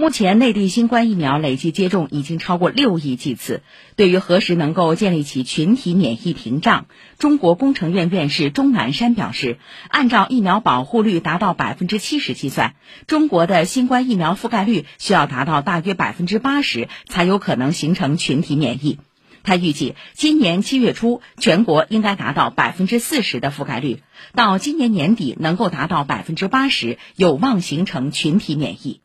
目前内地新冠疫苗累计接种已经超过六亿剂次对于何时能够建立起群体免疫屏障中国工程院院士钟南山表示按照疫苗保护率达到百分之七十计算中国的新冠疫苗覆盖率需要达到大约百分之八十才有可能形成群体免疫。他预计今年七月初全国应该达到百分之四十的覆盖率到今年年底能够达到百分之八十有望形成群体免疫。